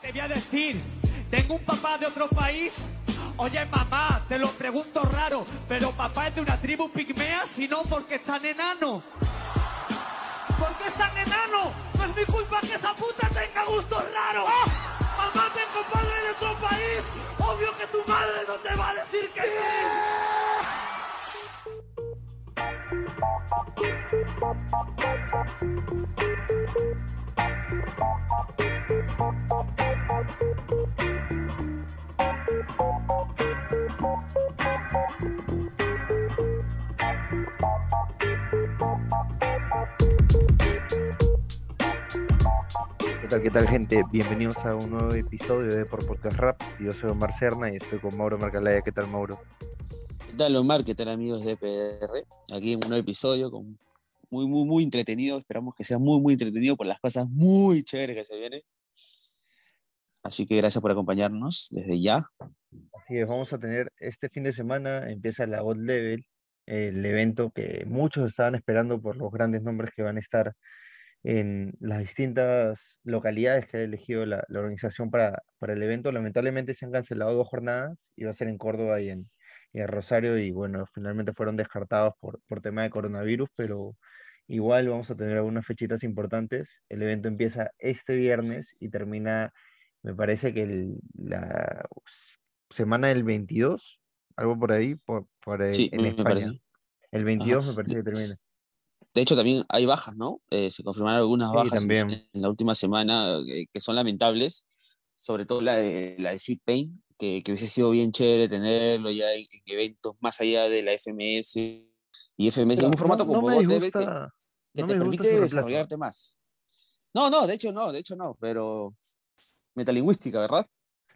te voy a decir, tengo un papá de otro país. Oye, mamá, te lo pregunto raro, pero papá es de una tribu pigmea, sino porque es tan enano. ¿Por qué es tan enano? No es mi culpa que esa puta tenga gustos raros. Mamá, tengo padre de otro país. Obvio que tu madre no te va a decir que ¿Qué tal, qué tal, gente? Bienvenidos a un nuevo episodio de Por Podcast Rap. Yo soy Omar Serna y estoy con Mauro Marcalaya. ¿Qué tal, Mauro? ¿Qué tal, Omar? ¿Qué tal, amigos de PR? Aquí en un nuevo episodio con muy, muy, muy entretenido. Esperamos que sea muy, muy entretenido por las cosas muy chéveres que se vienen. Así que gracias por acompañarnos desde ya. Así es, vamos a tener este fin de semana, empieza la God Level, el evento que muchos estaban esperando por los grandes nombres que van a estar en las distintas localidades que ha elegido la, la organización para, para el evento. Lamentablemente se han cancelado dos jornadas, iba a ser en Córdoba y en, y en Rosario, y bueno, finalmente fueron descartados por, por tema de coronavirus, pero igual vamos a tener algunas fechitas importantes. El evento empieza este viernes y termina, me parece que el- la semana del 22, algo por ahí, por, por, eh, Sí, en España. parece. El 22 me parece que termina. De hecho, también hay bajas, ¿no? Eh, se confirmaron algunas Sí, bajas en- también. En, la última semana eh, que son lamentables, sobre todo la de, la de Sweet Pain, que, que hubiese sido bien chévere tenerlo ya en, en eventos más allá de la FMS y FMS, Pero en un formato no, no como me Level que, disgusta, que no te me permite desarrollarte más. No, no, de hecho no, de hecho no, pero metalingüística, ¿verdad?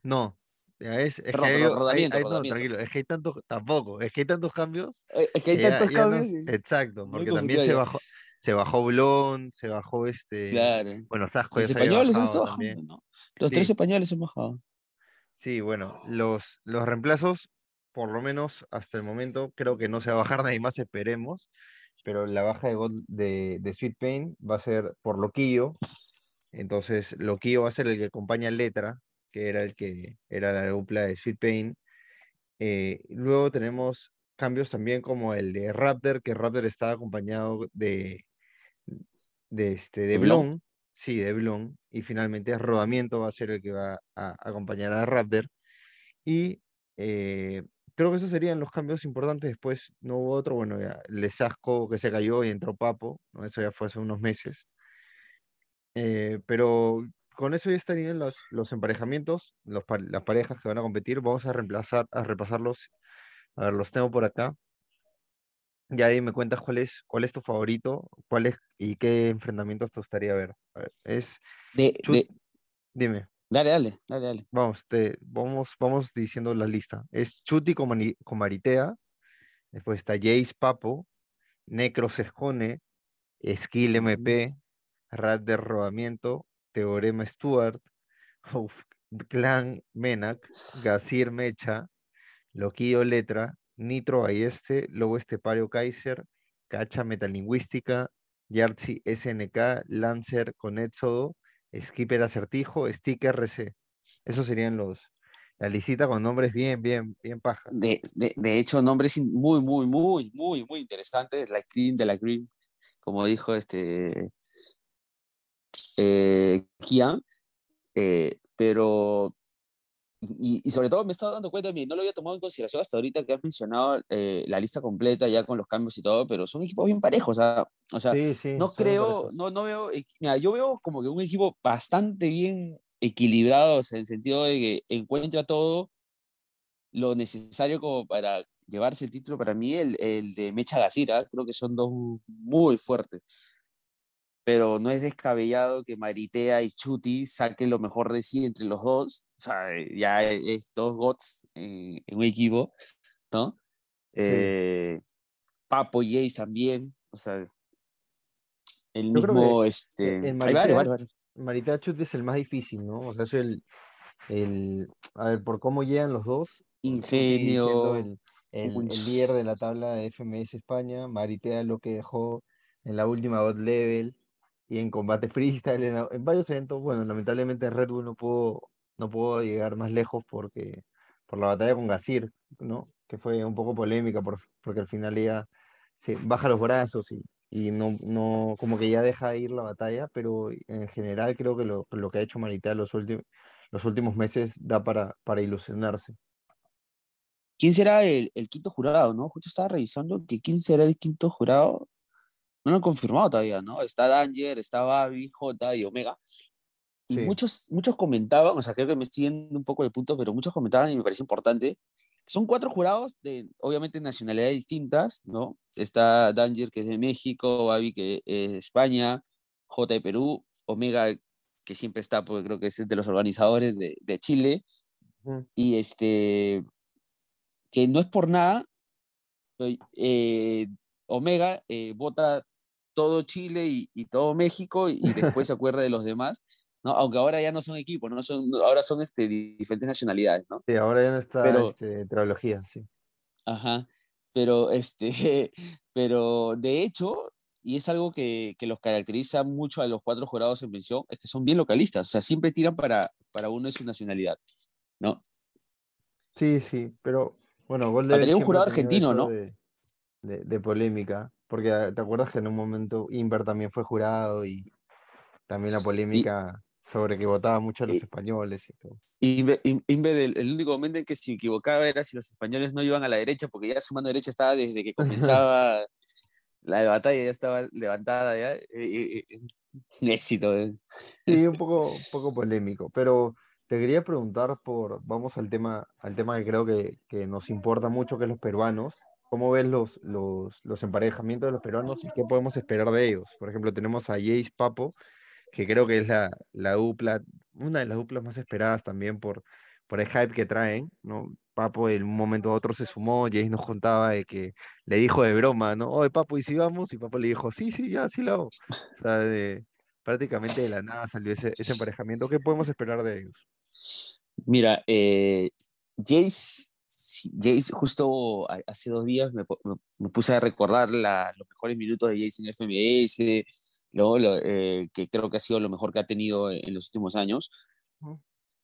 No, es, es que Perdón, hay- hay- rodamiento, hay- no, rodamiento. tranquilo, es que hay tantos, tampoco, es que hay tantos cambios Eh, Es que hay ya- tantos ya no- cambios. y- exacto, porque también se ya. bajó, se bajó Blon, se bajó este, Claro. bueno, Sasco ya Los españoles han estado bajando, ¿no? Los Sí. tres españoles han bajado. Sí, bueno, los, los reemplazos, por lo menos hasta el momento, creo que no se va a bajar nadie más, esperemos, pero la baja de, de, de Sweet Pain va a ser por Loquillo, entonces Loquillo va a ser el que acompaña a Letra, que era el que era la dupla de Sweet Pain. Eh, luego tenemos cambios también como el de Raptor, que Raptor estaba acompañado de, de, este, de ¿De Blon? Blon, sí, de Blon, y finalmente Rodamiento va a ser el que va a acompañar a Raptor. Y eh, creo que esos serían los cambios importantes. Después no hubo otro, bueno, ya, el de Sasco que se cayó y entró Papo, ¿no? Eso ya fue hace unos meses. Eh, pero con eso ya estarían los, los emparejamientos, los, las parejas que van a competir. Vamos a reemplazar, a repasarlos. A ver, los tengo por acá. Y ahí me cuentas cuál es, cuál es tu favorito, cuál es y qué enfrentamientos te gustaría ver. A ver, es, De, Chut- de- dime. dale, dale, dale, dale. Vamos, te, vamos, vamos diciendo la lista. Es Chuti con, Mani- con Maritea, después está Jace Papo, Necro Sescone, Skill MP, Rat de Rodamiento, Teorema Stuart, Clan Menac, Gazir Mecha, Loquillo Letra, Nitro Ayeste, Lobo Estepario Kaiser, Cacha Metalingüística, Yartzi SNK, Lancer con Éxodo, Skipper Acertijo, Sticker RC. Esos serían los, la listita con nombres bien, bien, bien paja. De, de, de hecho, nombres muy, muy, muy, muy, muy interesantes. La Cream de la Cream, como dijo este eh, Kian. eh, pero, y, y sobre todo me he estado dando cuenta, no lo había tomado en consideración hasta ahorita que has mencionado eh, la lista completa ya con los cambios y todo, pero son equipos bien parejos. O sea, o sea Sí, sí, no creo, no, no veo, mira, yo veo como que un equipo bastante bien equilibrado, o sea, en el sentido de que encuentra todo lo necesario como para llevarse el título. Para mí, el, el de Mecha Gacira, creo que son dos muy fuertes. Pero no es descabellado que Maritea y Chuti saquen lo mejor de sí entre los dos. O sea, ya es dos gots en, en un equipo, ¿no? Sí. Eh, Papo y Ace también. O sea, el Yo mismo, este, en hay Maritea- varios, varios, varios. Maritea Chut es el más difícil, ¿no? O sea, es el, el, a ver, por cómo llegan los dos. Chuti Ingenio. el, el líder de la tabla de FMS España, Maritea lo que dejó en la última God Level, y en combate freestyle, en, varios eventos. Bueno, lamentablemente Red Bull no pudo, no pudo llegar más lejos porque por la batalla con Gasir, ¿no? Que fue un poco polémica por, porque al final ella baja los brazos y, no, no, como que ya deja ir la batalla, pero en general creo que lo, lo que ha hecho Marita los últimos, los últimos meses da para, para ilusionarse. ¿Quién será el quinto jurado, no? Justo estaba revisando que quién será el quinto jurado. No lo han confirmado todavía, ¿no? Está Danger, está Babi, J y Omega. Y Sí. muchos, muchos comentaban, o sea, creo que me estoy yendo un poco del punto, pero muchos comentaban y me parece importante. Son cuatro jurados de, obviamente, nacionalidades distintas, ¿no? Está Danger, que es de México, Babi, que es de España, J de Perú, Omega, que siempre está, porque creo que es de los organizadores de, de Chile, Ujú. y este, que no es por nada, eh, Omega eh, vota todo Chile y, y todo México y, y después se acuerda de los demás, ¿no? Aunque ahora ya no son equipos, ¿no? Son, ahora son este, diferentes nacionalidades, ¿no? Sí, ahora ya no está Pero- este, trilogía, sí. Ajá. Pero, este, pero de hecho, y es algo que, que los caracteriza mucho a los cuatro jurados en mención, es que son bien localistas, o sea, siempre tiran para, para uno de su nacionalidad, ¿no? Sí, sí, pero bueno, Golden Faltaría un siempre jurado argentino, ¿no? De, de- de polémica, porque ah, te acuerdas que en un momento Inver también fue jurado y también la polémica sobre que votaba mucho a los y- españoles y todo. Y Inver, In- Inver, el, el único momento en que se equivocaba era si los españoles no iban a la derecha, porque ya su mano derecha estaba desde que comenzaba la batalla, ya estaba levantada, ya. eh, eh, eh, un éxito. eh. Sí, un poco, un poco polémico, pero te quería preguntar por, vamos al tema, al tema que creo que, que nos importa mucho, que es los peruanos. ¿Cómo ves los, los, los emparejamientos de los peruanos y qué podemos esperar de ellos? Por ejemplo, tenemos a Jace Papo, que creo que es la, la dupla, una de las duplas más esperadas también por, por el hype que traen, ¿no? Papo en un momento a otro se sumó, Jace nos contaba de que le dijo de broma, ¿no? Oye, Papo, ¿y si vamos? Y Papo le dijo, sí, sí, ya, sí lo hago. O sea, de- prácticamente de la nada salió ese, ese emparejamiento. ¿Qué podemos esperar de ellos? Mira, eh, Jace, Jace, justo ha- hace dos días me, me- me puse a recordar la- los mejores minutos de Jace en FMS. Lo, eh, que creo que ha sido lo mejor que ha tenido en los últimos años.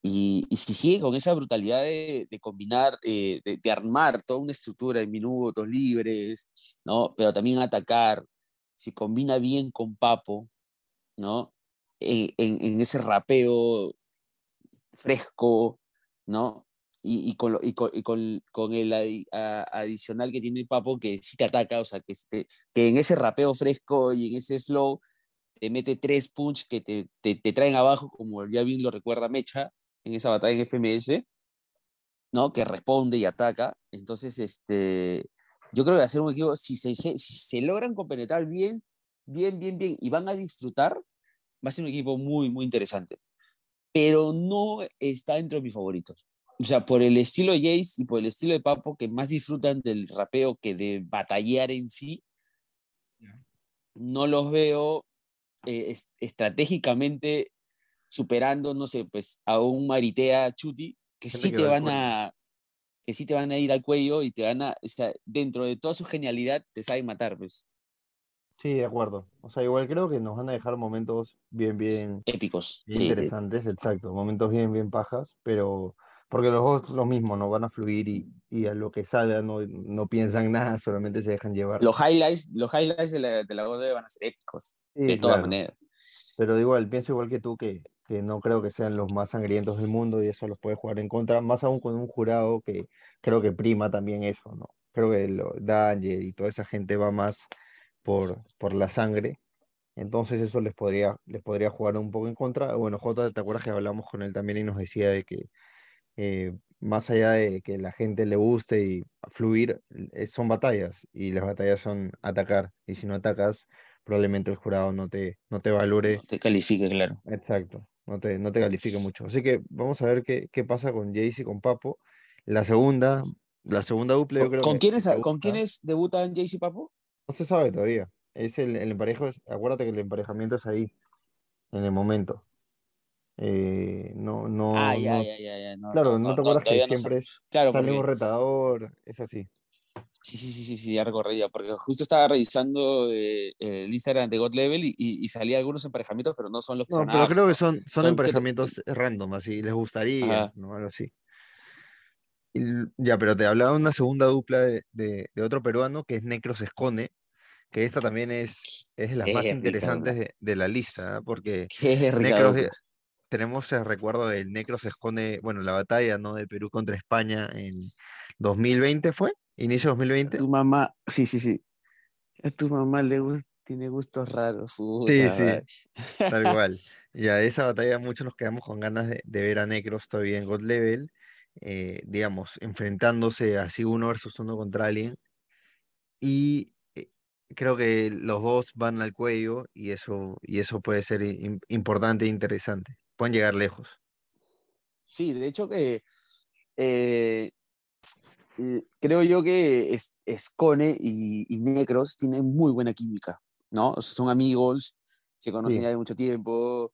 Y, y si sigue con esa brutalidad de, de combinar, eh, de, de armar toda una estructura en minutos libres, ¿no? Pero también atacar, si combina bien con Papo, ¿no? En, en- en ese rapeo fresco, ¿no? Y, y con, lo- y con, y con- con el adi- a- adicional que tiene Papo, que sí te ataca, o sea, que, te- que en ese rapeo fresco y en ese flow te mete tres punch que te, te, te traen abajo, como ya bien lo recuerda Mecha en esa batalla en FMS, ¿no? Que responde y ataca. Entonces, este, yo creo que ser un equipo, si se, se- si se logran compenetrar bien, bien, bien, bien, y van a disfrutar, va a ser un equipo muy, muy interesante. Pero no está dentro de mis favoritos. O sea, por el estilo de Jace y por el estilo de Papo, que más disfrutan del rapeo que de batallar en sí, no los veo eh, es- estratégicamente superando, no sé, pues a un Maritea Chuti, que sí te van a que sí te van a ir al cuello y te van a, o sea, dentro de toda su genialidad, te saben matar, pues, Sí, de acuerdo. O sea, igual creo que nos van a dejar momentos bien, bien, épicos. bien Sí, sí. interesantes, exacto. Momentos bien, bien pajas, pero porque los dos lo mismo, no van a fluir y, y a lo que salga no, no piensan nada, solamente se dejan llevar. Los highlights, los highlights de la, de la Gode van a ser épicos, Sí, de todas claro. maneras. Pero igual, pienso igual que tú que, que no creo que sean los más sangrientos del mundo y eso los puede jugar en contra, más aún con un jurado que creo que prima también eso, ¿no? Creo que lo, Danger y toda esa gente va más por, por la sangre, entonces eso les podría, les podría jugar un poco en contra. Bueno, Jota, ¿te acuerdas que hablamos con él también y nos decía de que eh, más allá de que la gente le guste y fluir, eh, son batallas y las batallas son atacar y si no atacas, probablemente el jurado no te, no te valore No te califique, claro. Exacto, no te, no te califica mucho. Así que vamos a ver qué, qué pasa con Jace y con Papo. La segunda, la segunda dupla yo ¿Con, creo con que quiénes, ¿Con quiénes debutan Jace y Papo? No se sabe todavía. Es el, el emparejo, acuérdate que el emparejamiento es ahí, en el momento. Eh, no, no, Ah, ya, no, ya, ya, ya. No, claro, no, te acuerdas que siempre es- Claro, sale un retador, es así. Sí, sí, sí, sí, sí, ya recorría, porque justo estaba revisando eh, el Instagram de God Level y, y, salía algunos emparejamientos, pero no son los que No, pero creo que son, son, emparejamientos random, así, les gustaría, ¿no? Algo así. ya, pero te hablaba de una segunda dupla de, de, otro peruano que es Necros Escone, que esta también es, es de las más interesantes de, la lista, ¿ah? porque Necros, tenemos el recuerdo del Necros Escone, bueno, la batalla ¿no? de Perú contra España en 2020 fue, inicio 2020. Tu mamá, sí, sí, sí. A tu mamá le tiene gustos raros. sí, sí, tal cual. Y a esa batalla muchos nos quedamos con ganas de, ver a Necros todavía en God Level, eh, digamos, enfrentándose así uno versus uno contra alguien. Y eh, creo que los dos van al cuello y eso, y eso puede ser importante e interesante. Pueden llegar lejos. Sí, de hecho que eh, creo yo que Escone y, y, Necros tienen muy buena química, ¿no? son amigos, se conocen ya de mucho tiempo.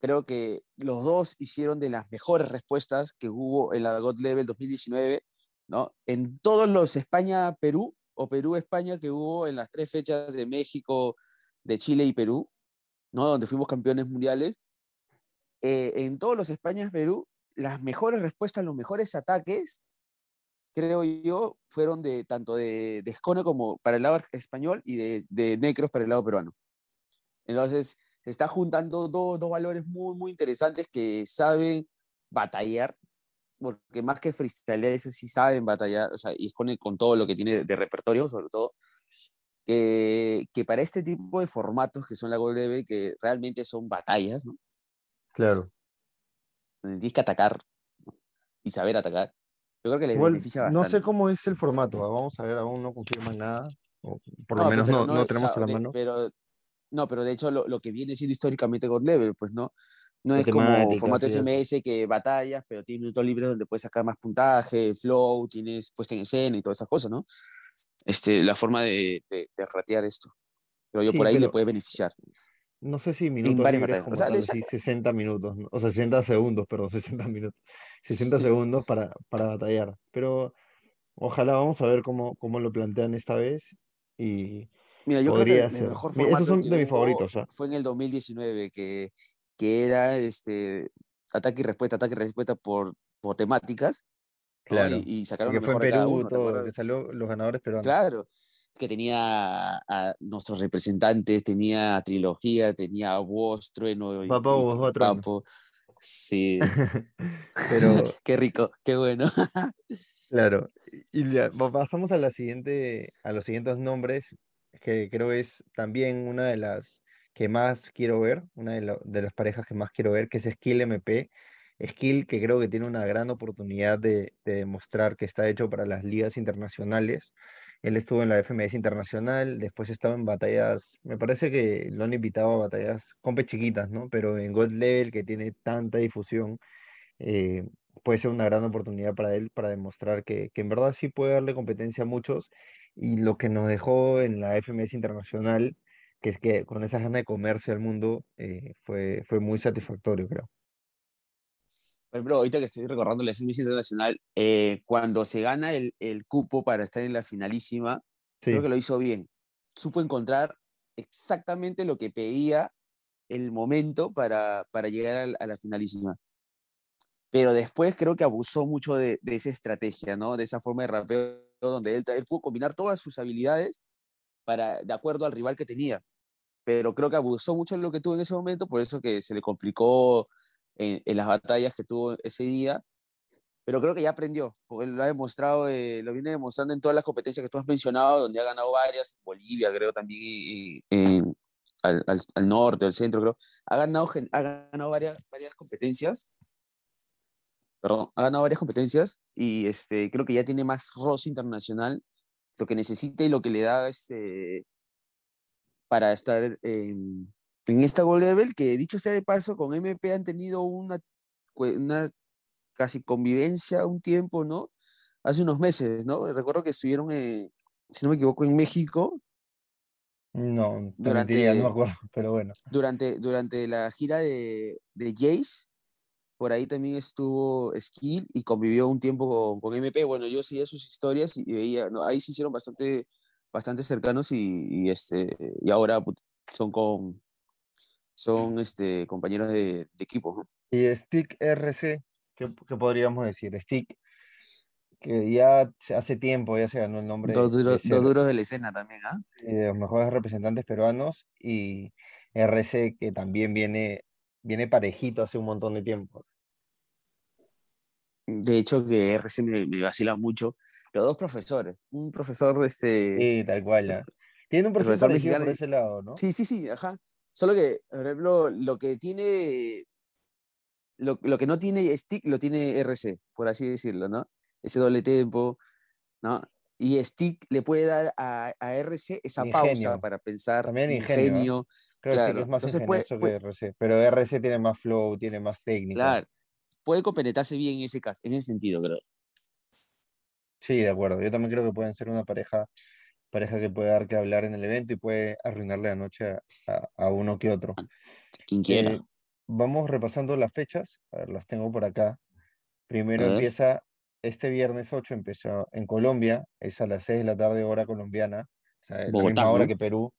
Creo que los dos hicieron de las mejores respuestas que hubo en la God Level 2019, ¿no? En todos los España-Perú o Perú-España que hubo en las tres fechas de México, de Chile y Perú, ¿no? Donde fuimos campeones mundiales. Eh, en todos los España-Perú, las mejores respuestas, los mejores ataques creo yo, fueron de tanto de, de Escone como para el lado español y de, de, Necros para el lado peruano. Entonces, se está juntando dos, dos valores muy, muy interesantes que saben batallar, porque más que freestyle, eso sí saben batallar, o sea, y Escone con todo lo que tiene de, repertorio, sobre todo, que, que, para este tipo de formatos que son la Gold que realmente son batallas, ¿no? Claro. Tienes que atacar y saber atacar yo creo que le beneficia bastante. No sé cómo es el formato, vamos a ver, aún no confirman nada, o por lo menos no, no, tenemos a la mano. Pero, no, pero de hecho lo, lo, que viene siendo históricamente God Level, pues no, no es como formato SMS que batallas, pero tienes minutos libres donde puedes sacar más puntaje, flow, tienes puesta en escena y todas esas cosas, ¿no? Este, la forma de, de, ratear esto. Pero yo por ahí le puede beneficiar. No sé si minutos libres como o sea, 60 minutos, o 60 segundos, perdón, 60 minutos. 60 segundos para, para batallar. Pero ojalá vamos a ver cómo, cómo lo plantean esta vez. Y Mira, yo creo que el mejor formato Esos son de mis favoritos. ¿ah? Fue en el 2019, que, que era este, ataque y respuesta, ataque y respuesta por, por temáticas. Claro. Y, sacaron lo mejor fue en Perú, todo, que salió los ganadores peruanos. Claro, que tenía a, nuestros representantes, tenía Trilogía, tenía Voz, Trueno. Papo, Papo. Sí. Pero. qué rico, qué bueno. claro. Y pasamos a la siguiente, a los siguientes nombres, que creo es también una de las que más quiero ver, una de, de las parejas que más quiero ver, que es Skill MP. Skill que creo que tiene una gran oportunidad de, de demostrar que está hecho para las ligas internacionales. Él estuvo en la FMS Internacional, después estaba en batallas, me parece que lo han invitado a batallas compes chiquitas, ¿no? Pero en God Level, que tiene tanta difusión, eh, puede ser una gran oportunidad para él para demostrar que, en verdad sí puede darle competencia a muchos. Y lo que nos dejó en la FMS Internacional, que es que con esa ganas de comerse al mundo, eh, fue, fue muy satisfactorio, creo. Por ejemplo, ahorita que estoy recordando la FMS Internacional, eh, cuando se gana el, el, cupo para estar en la finalísima, creo que lo hizo bien. Supo encontrar exactamente lo que pedía el momento para, para llegar a, la finalísima. Pero después creo que abusó mucho de, de, esa estrategia, ¿no? De esa forma de rapeo donde él, él pudo combinar todas sus habilidades para, de acuerdo al rival que tenía. Pero creo que abusó mucho de lo que tuvo en ese momento, por eso que se le complicó en, las batallas que tuvo ese día, pero creo que ya aprendió, porque lo ha demostrado, eh, lo viene demostrando en todas las competencias que tú has mencionado, donde ha ganado varias, Bolivia creo también, al, al, norte, al centro creo, ha ganado, ha ganado varias, varias competencias, perdón, ha ganado varias competencias y este, creo que ya tiene más roce internacional, lo que necesita y lo que le da este, para estar en en esta Gold Level, que dicho sea de paso, con MP han tenido una, una casi convivencia un tiempo, ¿no? Hace unos meses, ¿no? Recuerdo que estuvieron, si no me equivoco, en México. No, durante, no me acuerdo, pero bueno. Durante, durante la gira de, de Jace, por ahí también estuvo Skill y convivió un tiempo con, con MP. Bueno, yo seguía sus historias y veía, no, ahí se hicieron bastante, bastante cercanos y, y este, y ahora put- son con son este, compañeros de, de equipo. ¿no? Y Stick RC, ¿qué, qué podríamos decir? Stick, que ya hace tiempo ya se ganó el nombre Dos, duro- duros de la escena también, ¿ah? eh, de los mejores representantes peruanos y RC que también viene, viene parejito hace un montón de tiempo. De hecho, que RC me, me vacila mucho. Los dos profesores. Un profesor, este. Sí, tal cual. ah. Tiene un Profesor por mexicano y- ese lado, ¿no? Sí, sí, sí, ajá. Solo que, por ejemplo, lo que tiene. Lo, lo que no tiene Stick lo tiene RC, por así decirlo, ¿no? Ese doble tempo, ¿no? Y Stick le puede dar a, a RC esa pausa para pensar. También ingenio, ingenio, Creo que sí que claro. es más Entonces puede- que RC, pero RC tiene más flow, tiene más técnica. Claro. Puede compenetrarse bien en ese caso, en ese sentido, creo. Sí, de acuerdo. Yo también creo que pueden ser una pareja, pareja que puede dar que hablar en el evento y puede arruinarle la noche a, a- a uno que otro. Quien quiera. Eh, vamos repasando las fechas. A ver, las tengo por acá. Primero empieza este viernes 8, empezó en Colombia, es a las 6 de la tarde, hora colombiana, o sea, la Bogotá, misma hora ¿no? que Perú.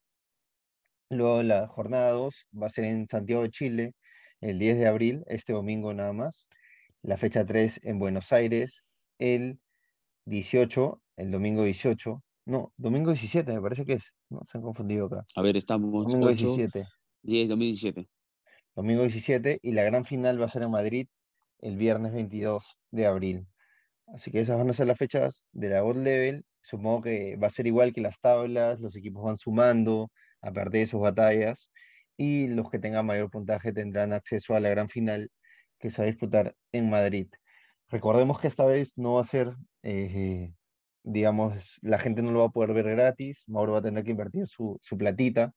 Luego la jornada 2 va a ser en Santiago de Chile, el 10 de abril, este domingo nada más. La fecha 3 en Buenos Aires, el 18, el domingo 18. No, domingo 17 me parece que es. No, se han confundido acá. A ver, estamos Domingo 8, 17. 10, 2017. domingo 17, y la gran final va a ser en Madrid el viernes 22 de abril. Así que esas van a ser las fechas de la God Level. Supongo que va a ser igual que las tablas, los equipos van sumando a partir de sus batallas y los que tengan mayor puntaje tendrán acceso a la gran final que se va a disputar en Madrid. Recordemos que esta vez no va a ser, eh, digamos, la gente no lo va a poder ver gratis, Mauro va a tener que invertir su, su platita,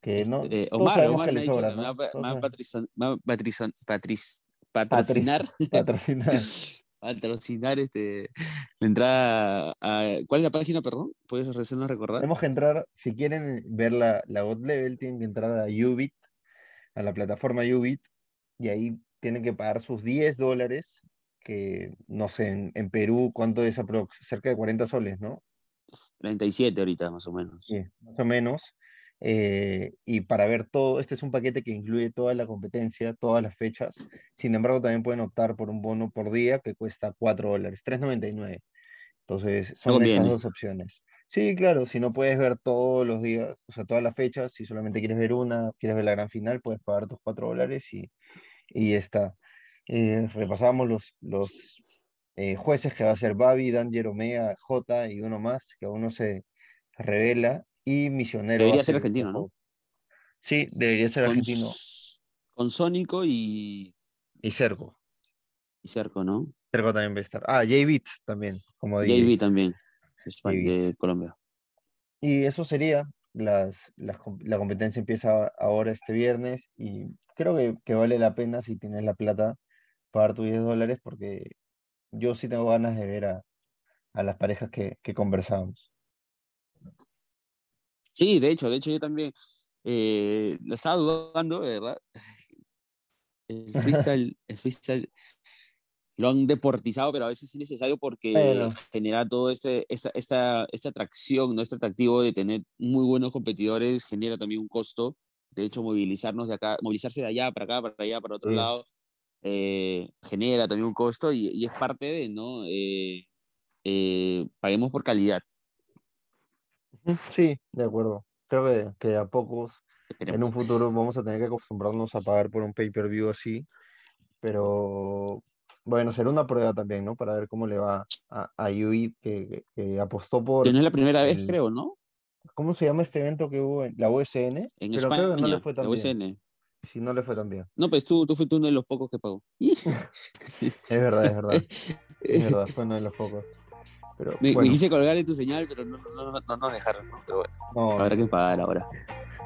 que no, Este, eh, Omar, Omar me va, a patrocinar, patrocinar. patrocinar este, la entrada a... ¿Cuál es la página, perdón? ¿Puedes hacernos recordar? Tenemos que entrar, si quieren ver la, la God Level, tienen que entrar a Ubit, a la plataforma Ubit, y ahí tienen que pagar sus 10 dólares, que no sé, en, en Perú, ¿cuánto es aprox? Cerca de 40 soles, ¿no? 37 ahorita, más o menos. Sí, más o menos. eh, y para ver todo, este es un paquete que incluye toda la competencia, todas las fechas. Sin embargo, también pueden optar por un bono por día que cuesta 4 dólares, 3.99. Entonces, son esas dos opciones. Sí, claro, si no puedes ver todos los días, o sea, todas las fechas, si solamente quieres ver una, quieres ver la gran final, puedes pagar tus 4 dólares y, y ya está. Eh, repasamos los, los eh, jueces que va a ser Babi, Danger, Omega, J y uno más, que aún no se revela, y Misionero. Debería ser argentino, ¿no? Sí, debería ser Con, argentino. Con Sónico y, Y Cerco. y Cerco, ¿no? Cerco también va a estar. Ah, J-Beat también, como DJ. JB también, es fan de Colombia. Y eso sería, las, las la competencia empieza ahora este viernes y creo que, que vale la pena si tienes la plata pagar tus 10 dólares porque yo sí tengo ganas de ver a, a las parejas que, que conversábamos. Sí, de hecho, de hecho yo también eh, lo estaba dudando, verdad. El freestyle, el freestyle lo han deportizado, pero a veces es necesario porque genera todo este, esta, esta, esta atracción, ¿no? este atractivo de tener muy buenos competidores, genera también un costo. De hecho, movilizarnos de acá, movilizarse de allá para acá, para allá, para otro Sí. lado, eh, genera también un costo y, y es parte de, ¿no? Eh, eh, paguemos por calidad. Sí, de acuerdo. Creo que, que a pocos en Esperemos. un futuro vamos a tener que acostumbrarnos a pagar por un pay-per-view así, pero bueno, será una prueba también, ¿no? Para ver cómo le va a, a Yui, que, que- apostó por, Que no es la primera vez, el- creo, ¿no? ¿cómo se llama este evento que hubo en la USN? En Pero España, creo que no le fue tan la bien. Sí, no le fue tan bien. No, pues tú, tú fuiste uno de los pocos que pagó. Es verdad, es verdad. Es verdad, fue uno de los pocos. Pero me, me bueno, quise colgar en tu señal, pero no, no, no, no nos dejaron, ¿no? Pero bueno, no, habrá que pagar ahora.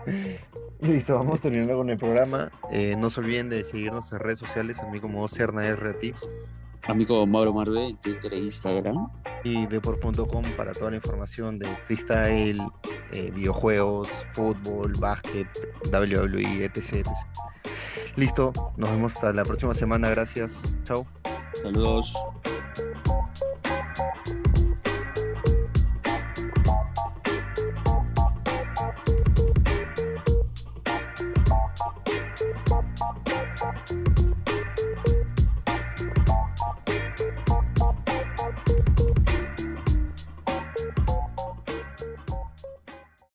Listo, vamos terminando con el programa. Eh, no se olviden de seguirnos en redes sociales, a mí como Cerna R a ti Amigo Mauro Marve en Twitter e Instagram. y deport.com para toda la información de freestyle, eh, videojuegos, fútbol, básquet, WWE, etc, etc. Listo, nos vemos hasta la próxima semana. Gracias. Chao. Saludos.